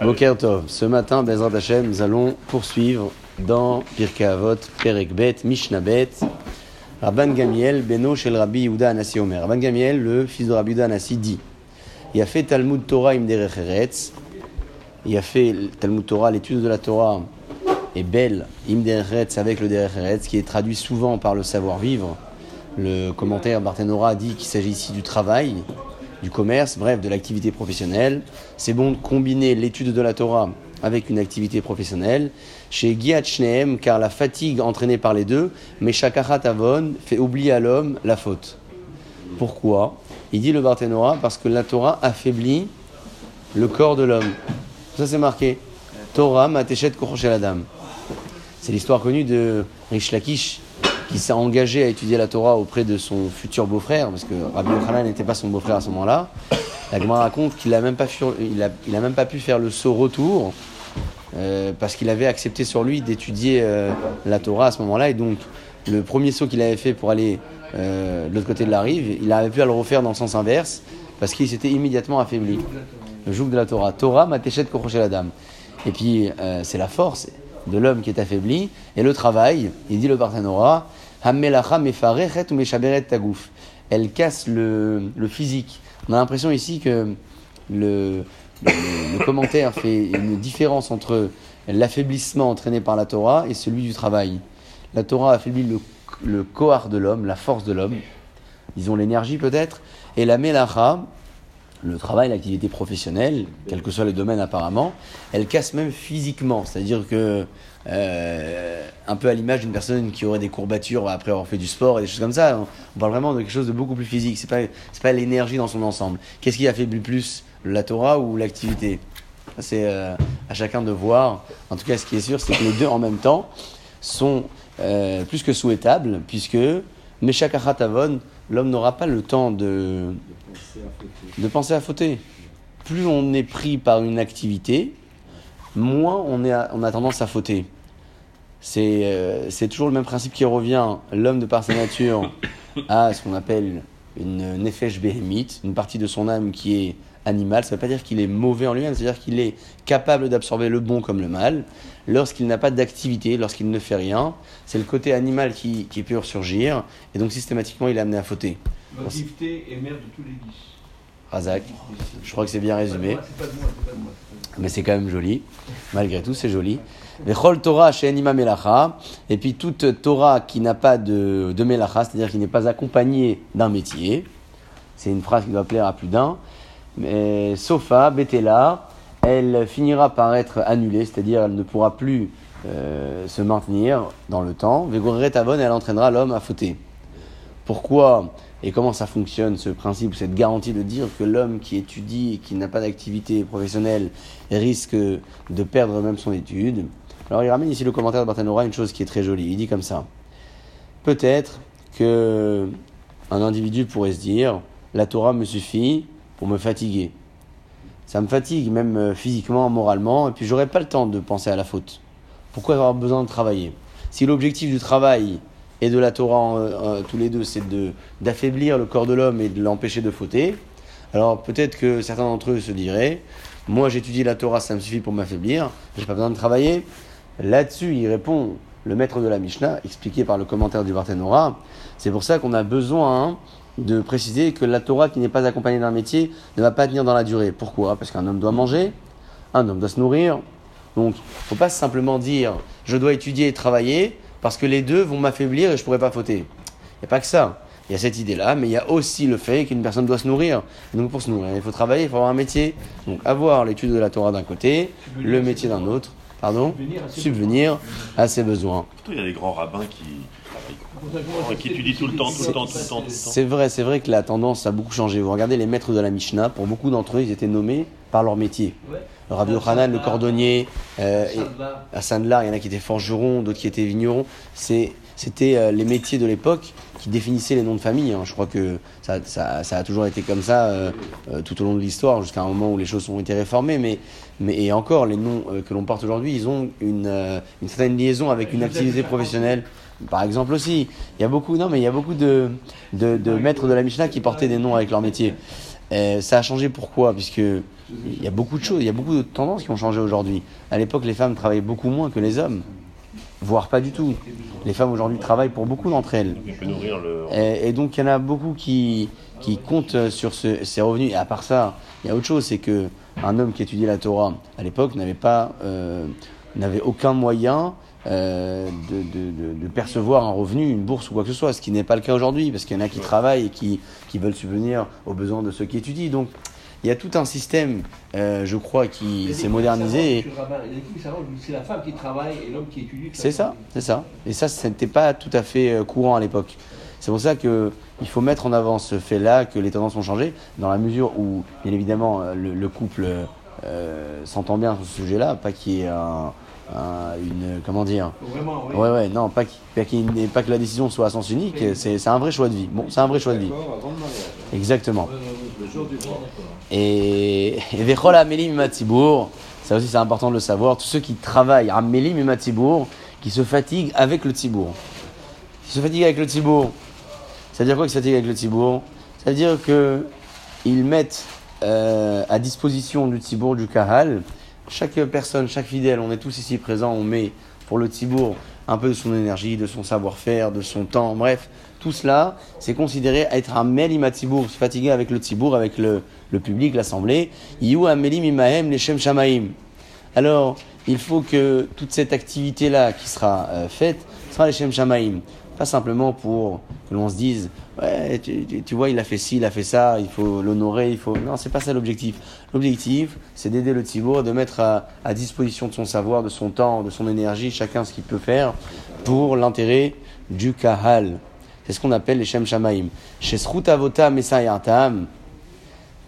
Boker Tov. Ce matin, Bezrat Hashem, nous allons poursuivre dans Pirkei Avot, Perek Bet, Mishnah Bet, Rabban Gamiel, Beno Shel Rabbi Yehuda Anassi Omer. Rabban Gamiel, le fils de Rabbi Yehuda Anassi, dit Il a fait Talmud Torah im Eretz. Il a fait Talmud Torah, l'étude de la Torah est belle, im Eretz, avec le Derech Eretz, qui est traduit souvent par le savoir-vivre. Le commentaire Barthénora dit qu'il s'agit ici du travail, du commerce, bref, de l'activité professionnelle. C'est bon de combiner l'étude de la Torah avec une activité professionnelle. Chez Giat Shneem, car la fatigue entraînée par les deux, mais Avon fait oublier à l'homme la faute. Pourquoi? Il dit le Barthénora parce que la Torah affaiblit le corps de l'homme. Ça c'est marqué. Torah mateshet la dame. C'est l'histoire connue de Rish Lakish qui s'est engagé à étudier la Torah auprès de son futur beau-frère, parce que Rabbi Yochanan n'était pas son beau-frère à ce moment-là. La Gemara raconte qu'il n'a même, pas il a, même pas pu faire le saut retour, euh, parce qu'il avait accepté sur lui d'étudier euh, la Torah à ce moment-là. Et donc, le premier saut qu'il avait fait pour aller euh, de l'autre côté de la rive, il avait pu le refaire dans le sens inverse, parce qu'il s'était immédiatement affaibli. Le joug de la Torah. Torah, matechet kochoché la dame. Et puis, c'est la force de l'homme qui est affaibli, et le travail, il dit le Parthénora, elle casse le, le physique. On a l'impression ici que le, le, commentaire fait une différence entre l'affaiblissement entraîné par la Torah et celui du travail. La Torah affaiblit le, le de l'homme, la force de l'homme, disons l'énergie peut-être, et la melacha, le travail, l'activité professionnelle, quel que soit le domaine apparemment, elle casse même physiquement. C'est-à-dire que, euh, un peu à l'image d'une personne qui aurait des courbatures après avoir fait du sport et des choses comme ça, on, parle vraiment de quelque chose de beaucoup plus physique. C'est pas, pas l'énergie dans son ensemble. Qu'est-ce qui affaiblit plus, la Torah ou l'activité? C'est euh, à chacun de voir. En tout cas, ce qui est sûr, c'est que les deux en même temps sont euh, plus que souhaitables, puisque Meshakachatavon, l'homme n'aura pas le temps de, de penser à fauter. Plus on est pris par une activité, moins on, est on a tendance à fauter. Euh, c'est toujours le même principe qui revient. L'homme, de par sa nature, a ce qu'on appelle une nefesh behemite, une partie de son âme qui est animale. Ça ne veut pas dire qu'il est mauvais en lui-même, c'est-à-dire qu'il est capable d'absorber le bon comme le mal. Lorsqu'il n'a pas d'activité, lorsqu'il ne fait rien, c'est le côté animal qui, qui peut ressurgir, et donc systématiquement il est amené à fauter. L'activité est mère de tous les vices. Razak, je crois que c'est bien résumé. Mais c'est quand même joli. Malgré tout, c'est joli. Torah. Et puis toute Torah qui n'a pas de, de Melacha, c'est-à-dire qui n'est pas accompagnée d'un métier. C'est une phrase qui doit plaire à plus d'un. Mais Sofa, Betela, elle finira par être annulée, c'est-à-dire elle ne pourra plus euh, se maintenir dans le temps. Vegoret Avon, elle entraînera l'homme à fauter. Pourquoi et comment ça fonctionne ce principe, cette garantie de dire que l'homme qui étudie et qui n'a pas d'activité professionnelle risque de perdre même son étude? Alors il ramène ici le commentaire de Barthénora une chose qui est très jolie. Il dit comme ça Peut-être que un individu pourrait se dire la Torah me suffit pour me fatiguer. Ça me fatigue même euh, physiquement, moralement, et puis j'aurais pas le temps de penser à la faute. Pourquoi avoir besoin de travailler? Si l'objectif du travail et de la Torah euh, euh, tous les deux, c'est d'affaiblir le corps de l'homme et de l'empêcher de fauter. Alors peut-être que certains d'entre eux se diraient, moi j'étudie la Torah, ça me suffit pour m'affaiblir, j'ai pas besoin de travailler. Là-dessus, il répond le maître de la Mishnah, expliqué par le commentaire du Barthénora. C'est pour ça qu'on a besoin de préciser que la Torah qui n'est pas accompagnée d'un métier ne va pas tenir dans la durée. Pourquoi? Parce qu'un homme doit manger, un homme doit se nourrir. Donc, il ne faut pas simplement dire je dois étudier et travailler parce que les deux vont m'affaiblir et je ne pourrai pas fauter. Il n'y a pas que ça. Il y a cette idée-là, mais il y a aussi le fait qu'une personne doit se nourrir. donc pour se nourrir, il faut travailler, il faut avoir un métier. Donc avoir l'étude de la Torah d'un côté, le métier d'un autre, pardon, subvenir à ses besoins. il y a des grands rabbins qui, qui étudient tout le temps, tout le temps, tout le temps. C'est vrai, c'est vrai que la tendance a beaucoup changé. Vous regardez les maîtres de la Mishnah, pour beaucoup d'entre eux, ils étaient nommés par leur métier. Rabbi Yochanan, le cordonnier, euh, à Sandlar, il y en a qui étaient forgerons, d'autres qui étaient vignerons. C'était euh, les métiers de l'époque qui définissaient les noms de famille. Hein. Je crois que ça, a toujours été comme ça euh, tout au long de l'histoire, jusqu'à un moment où les choses ont été réformées. Mais, mais et encore, les noms que l'on porte aujourd'hui, ils ont une, une, certaine liaison avec une activité professionnelle. Par exemple aussi, il y a beaucoup, non, mais il y a beaucoup de, de, de maîtres de la Mishnah qui portaient des noms avec leur métier. ça a changé pourquoi? Puisque Il y a beaucoup de choses, il y a beaucoup de tendances qui ont changé aujourd'hui. À l'époque, les femmes travaillaient beaucoup moins que les hommes, voire pas du tout. Les femmes aujourd'hui travaillent pour beaucoup d'entre elles. Et, et donc il y en a beaucoup qui, qui comptent sur ce- ces revenus. Et à part ça, il y a autre chose, c'est que un homme qui étudiait la Torah à l'époque n'avait pas, euh, n'avait aucun moyen euh, de, de, de, de percevoir un revenu, une bourse ou quoi que ce soit, ce qui n'est pas le cas aujourd'hui, parce qu'il y en a qui travaillent et qui, qui veulent subvenir aux besoins de ceux qui étudient. Donc il y a tout un système, euh, je crois, qui s'est modernisé. C'est la femme qui travaille et l'homme qui étudie. C'est ça, c'est ça. Et ça, ce n'était pas tout à fait euh, courant à l'époque. C'est pour ça que il faut mettre en avant ce fait-là, que les tendances ont changé, dans la mesure où, bien évidemment, euh, le, le couple euh, s'entend bien sur ce sujet-là, pas qu'il y ait un, un- une, comment dire, Vraiment, oui. ouais, ouais, non, pas pas pas que la décision soit à sens unique, c'est un vrai choix de vie. Bon, c'est un vrai choix de vie. Exactement. Et Vechol Amélim Matibour, ça aussi c'est important de le savoir, tous ceux qui travaillent, Amélim et Matibour, qui se fatiguent avec le Tibour. Qui se fatiguent avec le Tibour. Ça veut dire quoi qu'ils se fatiguent avec le Tibour? Ça veut dire que ils mettent euh, à disposition du Tibour, du Kahal, chaque personne, chaque fidèle, on est tous ici présents, on met pour le Tibour un peu de son énergie, de son savoir-faire, de son temps, bref, tout cela, c'est considéré être un Melim Tibour, se fatiguer avec le Tibour, avec le, public, l'assemblée. Leshem. Alors, il faut que toute cette activité-là qui sera euh, faite sera les Shem Shamaim. Pas simplement pour que l'on se dise, tu, vois, il a fait ci, il a fait ça, il faut l'honorer, il faut. Non, c'est pas ça l'objectif. L'objectif, c'est d'aider le Tibour, de mettre à, disposition de son savoir, de son temps, de son énergie, chacun ce qu'il peut faire pour l'intérêt du Kahal. C'est ce qu'on appelle les Shem Shamaim. Chez Srutavota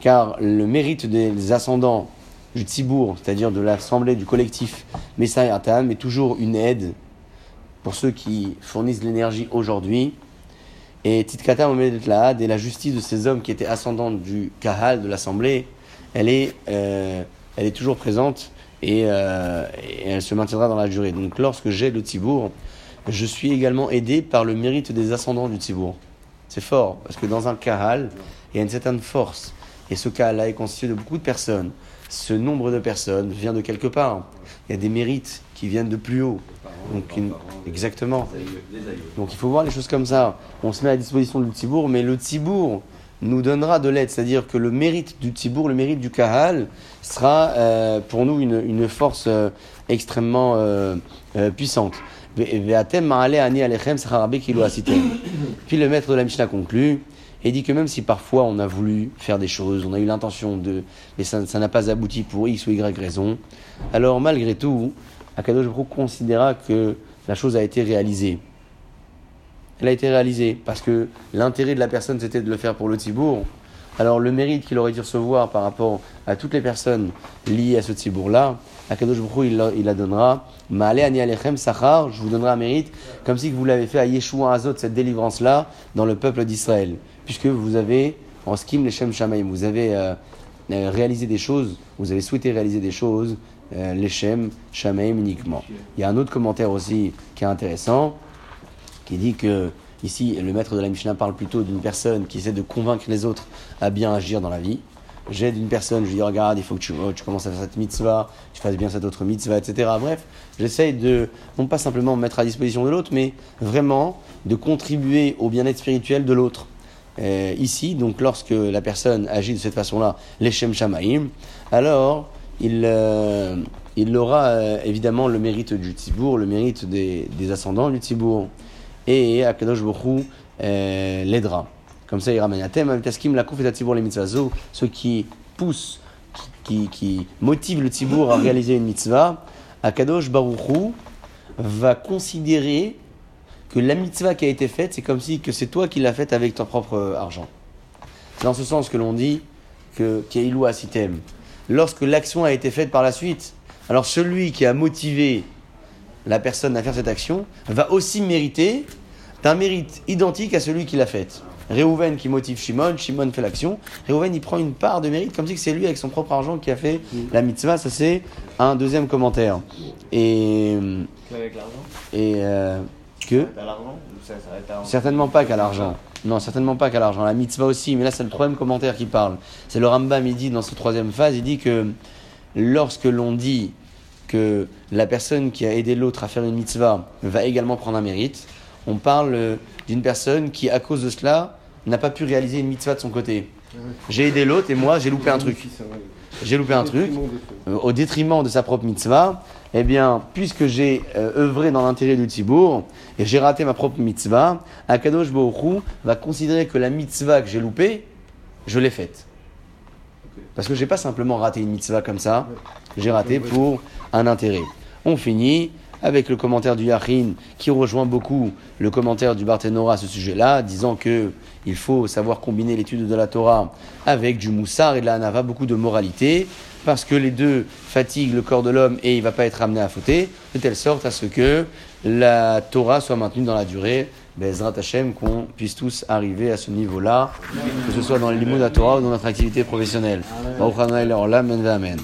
car le mérite des ascendants du Tzibour, c'est-à-dire de l'assemblée, du collectif Messayatam, est toujours une aide pour ceux qui fournissent l'énergie aujourd'hui. Et Titkata Lahad et la justice de ces hommes qui étaient ascendants du Kahal, de l'assemblée, elle est, euh, elle est toujours présente et, euh, et elle se maintiendra dans la durée. Donc lorsque j'ai le Tzibour, je suis également aidé par le mérite des ascendants du Tzibour. C'est fort, parce que dans un Kahal, il y a une certaine force. Et ce Kahal-là est constitué de beaucoup de personnes. Ce nombre de personnes vient de quelque part. Il y a des mérites qui viennent de plus haut. Donc, Exactement. Donc il faut voir les choses comme ça. On se met à disposition du Tibour, mais le Tibour nous donnera de l'aide. C'est-à-dire que le mérite du Tibour, le mérite du Kahal, sera euh, pour nous une, une force euh, extrêmement euh, euh, puissante. Puis le maître de la Mishnah conclut et dit que même si parfois on a voulu faire des choses, on a eu l'intention de, mais ça n'a pas abouti pour X ou Y raison, alors malgré tout, Akadosh Baruch considéra que la chose a été réalisée. Elle a été réalisée parce que l'intérêt de la personne c'était de le faire pour le Tibour. Alors le mérite qu'il aurait dû recevoir par rapport à toutes les personnes liées à ce Tibour-là, Akadosh Baruch il, la- donnera. Ani alechem sachar, je vous donnerai un mérite, comme si vous l'avez fait à Yeshua Azot, cette délivrance-là, dans le peuple d'Israël. Puisque vous avez, en skim les Shem Shamaim, vous avez euh, euh, réalisé des choses, vous avez souhaité réaliser des choses, euh, les Shem Shamaim uniquement. Il y a un autre commentaire aussi qui est intéressant, qui dit que ici le maître de la Mishnah parle plutôt d'une personne qui essaie de convaincre les autres à bien agir dans la vie. J'aide une personne, je lui dis regarde, il faut que tu, oh, commences à faire cette mitzvah, tu fasses bien cette autre mitzvah, etc. Bref, j'essaye de non pas simplement me mettre à disposition de l'autre, mais vraiment de contribuer au bien-être spirituel de l'autre. Euh, ici, donc lorsque la personne agit de cette façon-là, les Shem Shamaim, alors il, euh, il aura euh, évidemment le mérite du Tibour, le mérite des, des ascendants du Tibour. Et Akadosh Baruch Hu, euh, l'aidera. Comme ça, il ramène à thème, Taskim, la et Tibour les ceux qui poussent, qui, qui motivent le Tibour à réaliser une mitzvah, Akadosh Baruch Hu va considérer que la mitzvah qui a été faite, c'est comme si que c'est toi qui l'as faite avec ton propre argent. C'est dans ce sens que l'on dit que Keilou Asitem. Lorsque l'action a été faite par la suite, alors celui qui a motivé la personne à faire cette action va aussi mériter d'un mérite identique à celui qui l'a faite. Réhouven qui motive Shimon, Shimon fait l'action. Réhouven il prend une part de mérite comme si c'est lui avec son propre argent qui a fait la mitzvah. Ça c'est un deuxième commentaire. Et, l'argent? et euh, que? Certainement pas qu'à l'argent. Non, certainement pas qu'à l'argent. La mitzvah aussi, mais là c'est le troisième commentaire qui parle. C'est le Rambam, il dit dans cette troisième phase, il dit que lorsque l'on dit que la personne qui a aidé l'autre à faire une mitzvah va également prendre un mérite, on parle d'une personne qui, à cause de cela, n'a pas pu réaliser une mitzvah de son côté. J'ai aidé l'autre et moi j'ai loupé un truc. J'ai loupé un truc euh, au détriment de sa propre mitzvah. Eh bien, puisque j'ai euh, œuvré dans l'intérêt du Tibour et j'ai raté ma propre mitzvah, Akadosh Baruch Hu va considérer que la mitzvah que j'ai loupée, je l'ai faite. Parce que j'ai pas simplement raté une mitzvah comme ça, j'ai raté pour un intérêt. On finit avec le commentaire du Yachin qui rejoint beaucoup le commentaire du Barthénora à ce sujet-là, disant que il faut savoir combiner l'étude de la Torah avec du moussard et de la hanava, beaucoup de moralité, parce que les deux fatiguent le corps de l'homme et il ne va pas être amené à fauter, de telle sorte à ce que la Torah soit maintenue dans la durée. Bezrat Hashem, qu'on puisse tous arriver à ce niveau-là, que ce soit dans les mots de la Torah ou dans notre activité professionnelle. Amen.